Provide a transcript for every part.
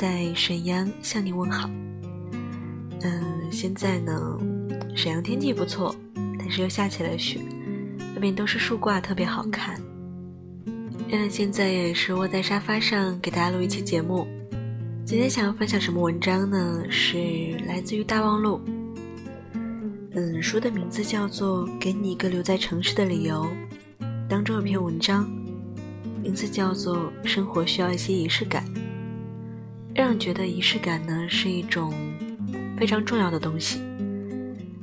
在沈阳向你问好。嗯，现在呢，沈阳天气不错，但是又下起了雪，外面都是树挂，特别好看。亮亮现在也是窝在沙发上给大家录一期节目。今天想要分享什么文章呢？是来自于大望路。嗯，书的名字叫做《给你一个留在城市的理由》，当中有篇文章，名字叫做《生活需要一些仪式感》，让人觉得仪式感呢是一种非常重要的东西。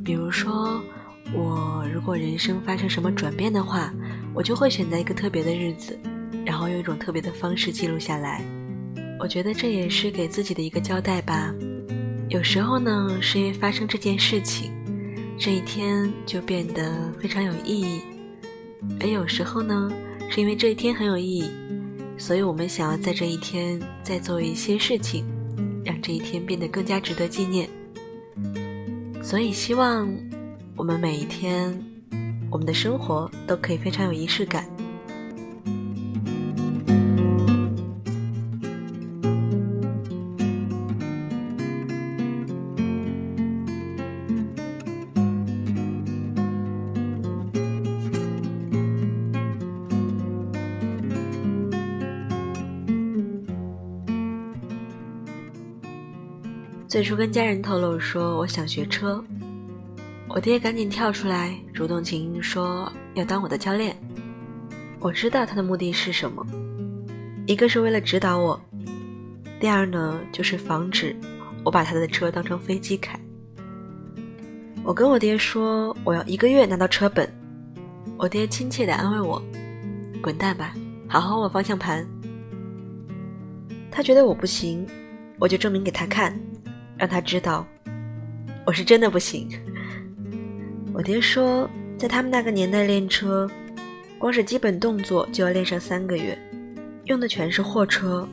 比如说，我如果人生发生什么转变的话，我就会选择一个特别的日子，然后用一种特别的方式记录下来。我觉得这也是给自己的一个交代吧。有时候呢，是因为发生这件事情。这一天就变得非常有意义，而有时候呢，是因为这一天很有意义，所以我们想要在这一天再做一些事情，让这一天变得更加值得纪念。所以希望我们每一天，我们的生活都可以非常有仪式感。最初跟家人透露说我想学车，我爹赶紧跳出来主动请缨说要当我的教练。我知道他的目的是什么，一个是为了指导我，第二呢就是防止我把他的车当成飞机开。我跟我爹说我要一个月拿到车本，我爹亲切地安慰我：“滚蛋吧，好好握方向盘。”他觉得我不行，我就证明给他看。让他知道，我是真的不行。我爹说，在他们那个年代练车，光是基本动作就要练上三个月，用的全是货车，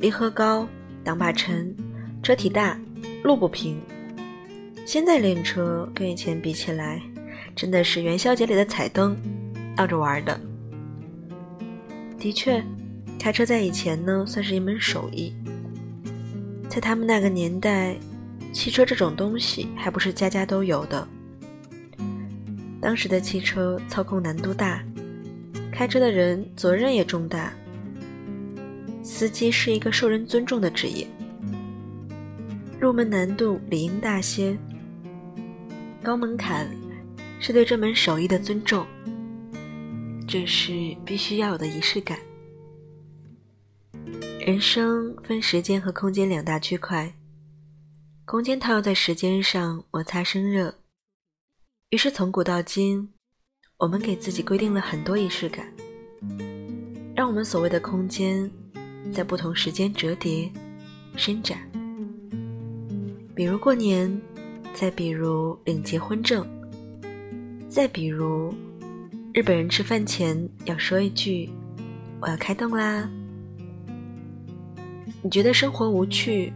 离合高，挡把沉，车体大，路不平。现在练车跟以前比起来，真的是元宵节里的彩灯，闹着玩的。的确，开车在以前呢，算是一门手艺。在他们那个年代，汽车这种东西还不是家家都有的。当时的汽车操控难度大，开车的人责任也重大。司机是一个受人尊重的职业，入门难度理应大些。高门槛是对这门手艺的尊重，这是必须要有的仪式感。人生分时间和空间两大区块，空间套在时间上摩擦生热，于是从古到今，我们给自己规定了很多仪式感，让我们所谓的空间在不同时间折叠、伸展。比如过年，再比如领结婚证，再比如日本人吃饭前要说一句：“我要开动啦。”你觉得生活无趣，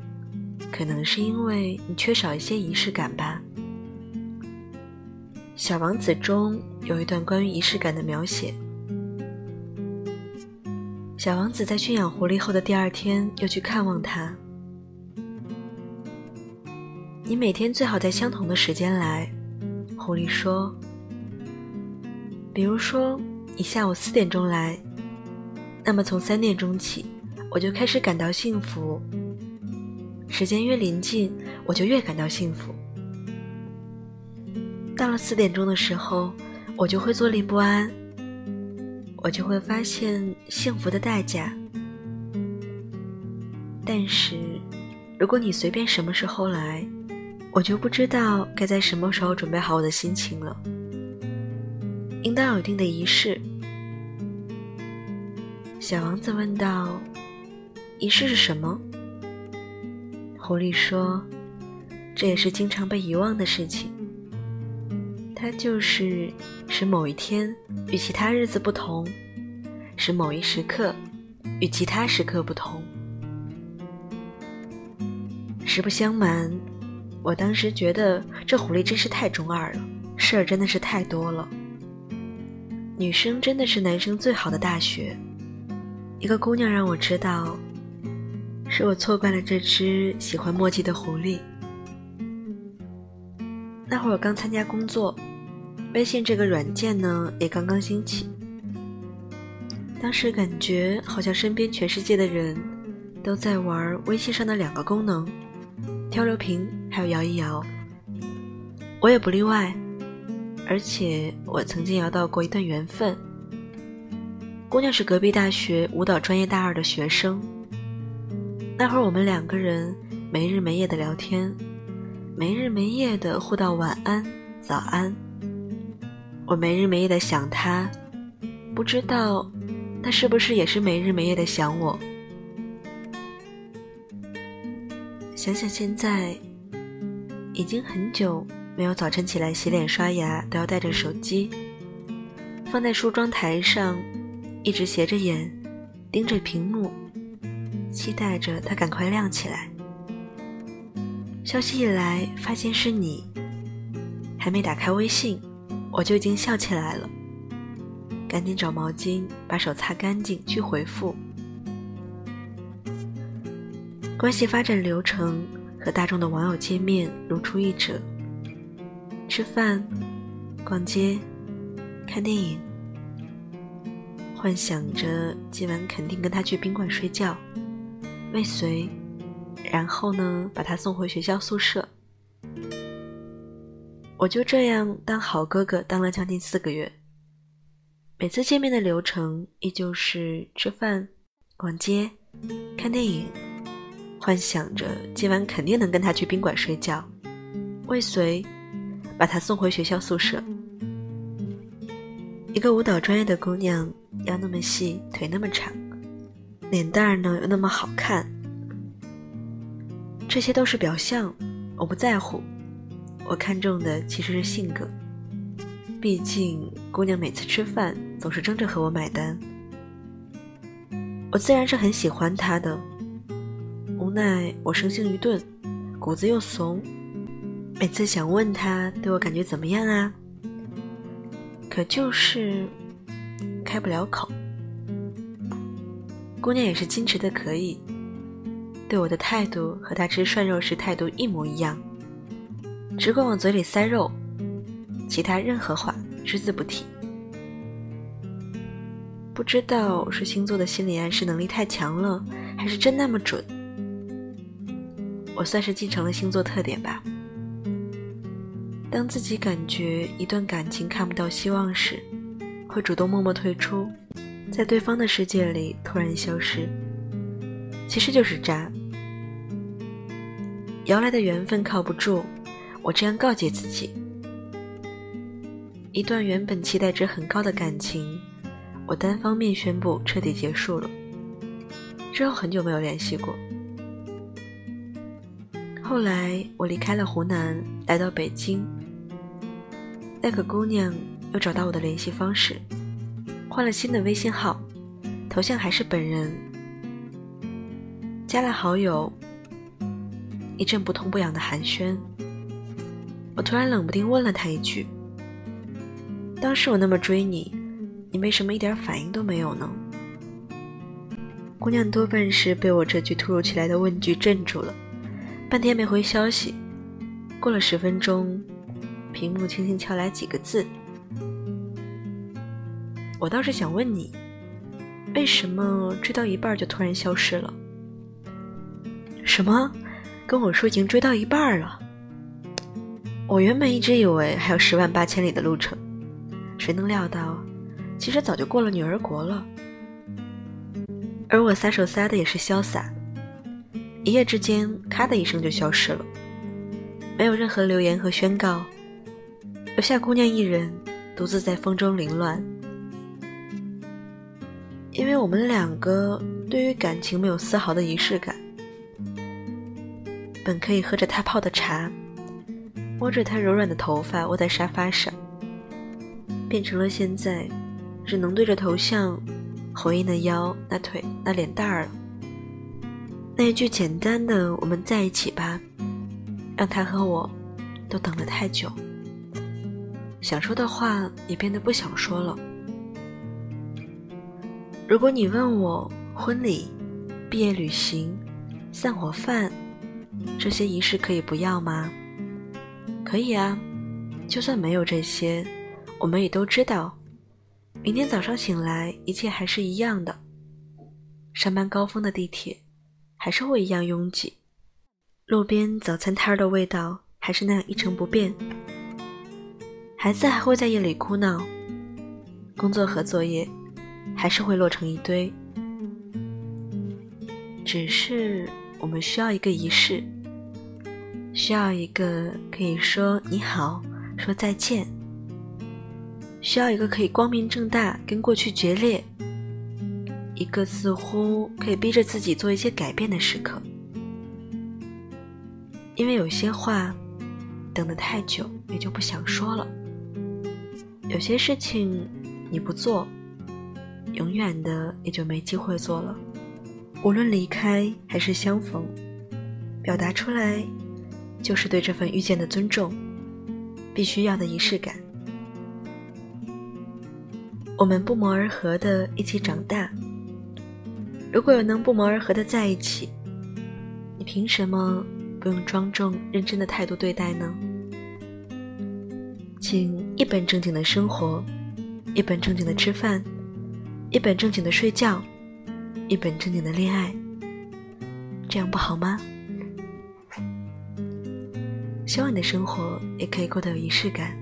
可能是因为你缺少一些仪式感吧。《小王子》中有一段关于仪式感的描写：小王子在驯养狐狸后的第二天，又去看望他。你每天最好在相同的时间来，狐狸说。比如说，你下午四点钟来，那么从三点钟起。我就开始感到幸福。时间越临近，我就越感到幸福。到了四点钟的时候，我就会坐立不安，我就会发现幸福的代价。但是，如果你随便什么时候来，我就不知道该在什么时候准备好我的心情了。应当有一定的仪式。小王子问道。仪式是什么？狐狸说：“这也是经常被遗忘的事情。它就是使某一天与其他日子不同，使某一时刻与其他时刻不同。”实不相瞒，我当时觉得这狐狸真是太中二了，事儿真的是太多了。女生真的是男生最好的大学。一个姑娘让我知道，是我错怪了这只喜欢墨迹的狐狸。那会儿我刚参加工作，微信这个软件呢也刚刚兴起。当时感觉好像身边全世界的人都在玩微信上的两个功能：漂流瓶还有摇一摇。我也不例外。而且我曾经摇到过一段缘分，姑娘是隔壁大学舞蹈专业大二的学生。那会儿我们两个人没日没夜的聊天，没日没夜的互道晚安、早安。我没日没夜的想他，不知道他是不是也是没日没夜的想我。想想现在，已经很久。没有早晨起来洗脸刷牙都要带着手机，放在梳妆台上，一直斜着眼盯着屏幕，期待着它赶快亮起来。消息一来，发现是你，还没打开微信，我就已经笑起来了。赶紧找毛巾把手擦干净去回复。关系发展流程和大众的网友见面如出一辙。吃饭、逛街、看电影，幻想着今晚肯定跟他去宾馆睡觉，未遂，然后呢把他送回学校宿舍。我就这样当好哥哥当了将近四个月，每次见面的流程依旧是吃饭、逛街、看电影，幻想着今晚肯定能跟他去宾馆睡觉，未遂。把她送回学校宿舍。一个舞蹈专业的姑娘，腰那么细，腿那么长，脸蛋儿呢又那么好看，这些都是表象，我不在乎。我看重的其实是性格。毕竟姑娘每次吃饭总是争着和我买单，我自然是很喜欢她的。无奈我生性愚钝，骨子又怂。每次想问他对我感觉怎么样啊，可就是开不了口。姑娘也是矜持的可以，对我的态度和她吃涮肉时态度一模一样，只管往嘴里塞肉，其他任何话只字不提。不知道是星座的心理暗示能力太强了，还是真那么准？我算是继承了星座特点吧。当自己感觉一段感情看不到希望时，会主动默默退出，在对方的世界里突然消失，其实就是渣。摇来的缘分靠不住，我这样告诫自己。一段原本期待值很高的感情，我单方面宣布彻底结束了。之后很久没有联系过。后来我离开了湖南，来到北京。那个姑娘又找到我的联系方式，换了新的微信号，头像还是本人，加了好友。一阵不痛不痒的寒暄，我突然冷不丁问了他一句：“当时我那么追你，你为什么一点反应都没有呢？”姑娘多半是被我这句突如其来的问句镇住了，半天没回消息。过了十分钟。屏幕轻轻敲来几个字，我倒是想问你，为什么追到一半就突然消失了？什么？跟我说已经追到一半了？我原本一直以为还有十万八千里的路程，谁能料到，其实早就过了女儿国了。而我撒手撒的也是潇洒，一夜之间，咔的一声就消失了，没有任何留言和宣告。留下姑娘一人，独自在风中凌乱。因为我们两个对于感情没有丝毫的仪式感，本可以喝着他泡的茶，摸着他柔软的头发窝在沙发上，变成了现在只能对着头像回应那腰、那腿、那脸蛋儿了。那一句简单的“我们在一起吧”，让他和我都等了太久。想说的话也变得不想说了。如果你问我婚礼、毕业旅行、散伙饭这些仪式可以不要吗？可以啊，就算没有这些，我们也都知道，明天早上醒来一切还是一样的。上班高峰的地铁还是会一样拥挤，路边早餐摊儿的味道还是那样一成不变。孩子还会在夜里哭闹，工作和作业还是会落成一堆。只是我们需要一个仪式，需要一个可以说你好、说再见，需要一个可以光明正大跟过去决裂。一个似乎可以逼着自己做一些改变的时刻，因为有些话等得太久也就不想说了。有些事情你不做，永远的也就没机会做了。无论离开还是相逢，表达出来就是对这份遇见的尊重，必须要的仪式感。我们不谋而合的一起长大。如果有能不谋而合的在一起，你凭什么不用庄重认真的态度对待呢？请一本正经的生活，一本正经的吃饭，一本正经的睡觉，一本正经的恋爱，这样不好吗？希望你的生活也可以过得有仪式感。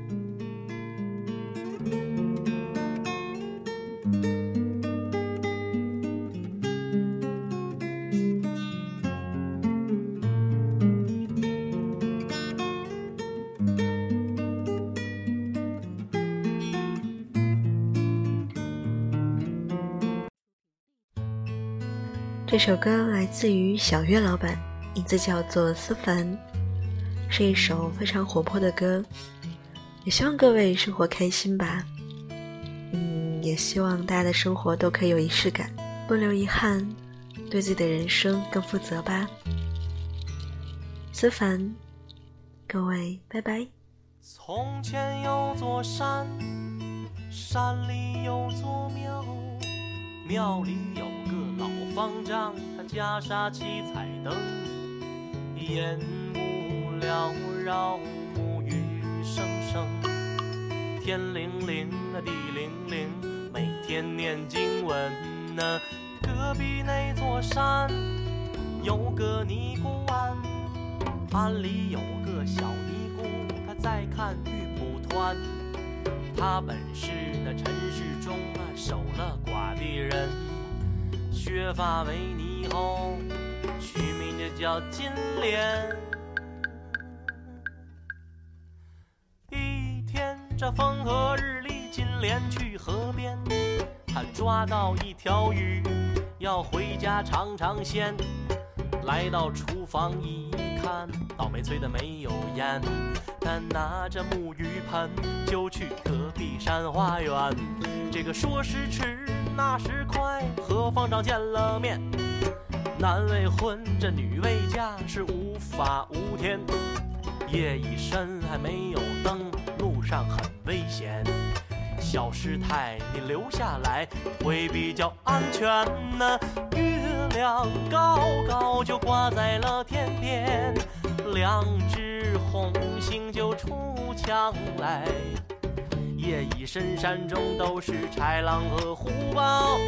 这首歌来自于小月老板，名字叫做思凡，是一首非常活泼的歌。也希望各位生活开心吧，嗯，也希望大家的生活都可以有仪式感，不留遗憾，对自己的人生更负责吧。思凡，各位，拜拜。从前有座山，山里有座庙，庙里有。老方丈，他袈裟七彩灯，烟雾缭绕，木鱼声声，天灵灵啊地灵灵，每天念经文呐。隔壁那座山有个尼姑庵，庵里有个小尼姑，她在看玉蒲团。她本是那尘世中啊守了寡的人。削发为尼后，取名就叫金莲。一天这风和日丽，金莲去河边，他抓到一条鱼，要回家尝尝鲜。来到厨房一看，倒霉催的没有烟，他拿着木鱼盆就去隔壁山花园。这个说时迟。那时快和方丈见了面，男未婚，这女未嫁，是无法无天。夜已深，还没有灯，路上很危险。小师太，你留下来会比较安全呢。月亮高高就挂在了天边，两只红星就出墙来。夜已深，山中都是豺狼和虎豹，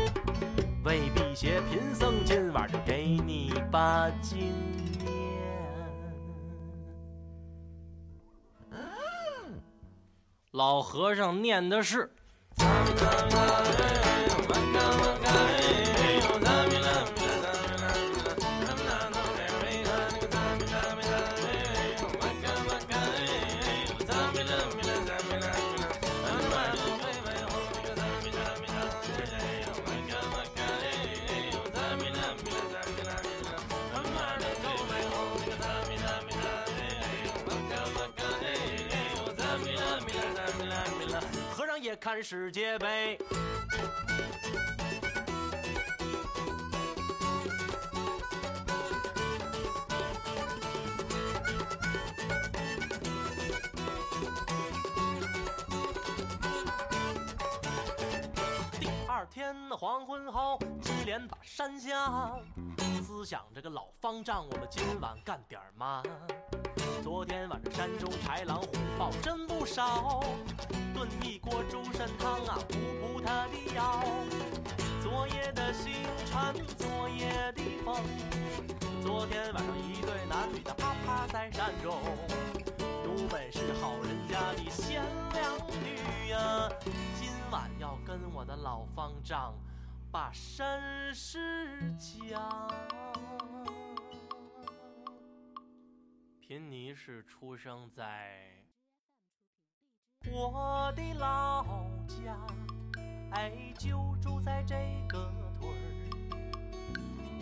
为避邪，贫僧今晚就给你把经念。老和尚念的是。看世界杯。第二天黄昏后，接连打山下，思想这个老方丈，我们今晚干点嘛。昨天晚上山中豺狼虎豹真不少，炖一锅猪肾汤啊，补补他的腰。昨夜的星辰，昨夜的风，昨天晚上一对男女的啪啪在山中，有本事好人家的贤良女呀，今晚要跟我的老方丈。把身世讲。贫尼是出生在我的老家，哎，就住在这个屯儿。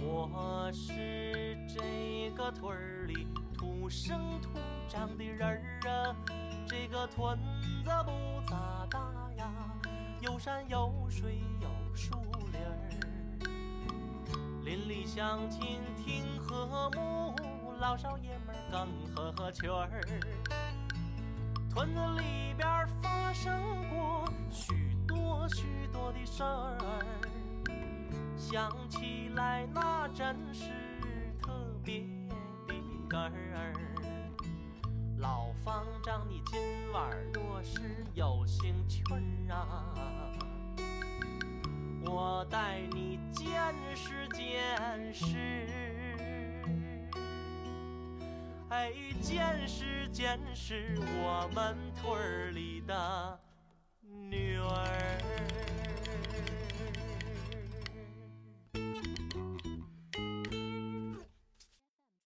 我是这个屯儿里土生土长的人儿啊，这个屯子不咋大呀，有山有水有树林。邻里乡亲挺和睦，老少爷们更合群儿。屯子里边发生过许多许多的事儿，想起来那真是特别的哏儿。老方丈，你今晚若是有兴趣儿啊？我带你见识见识，哎，见识见识我们屯里的女儿。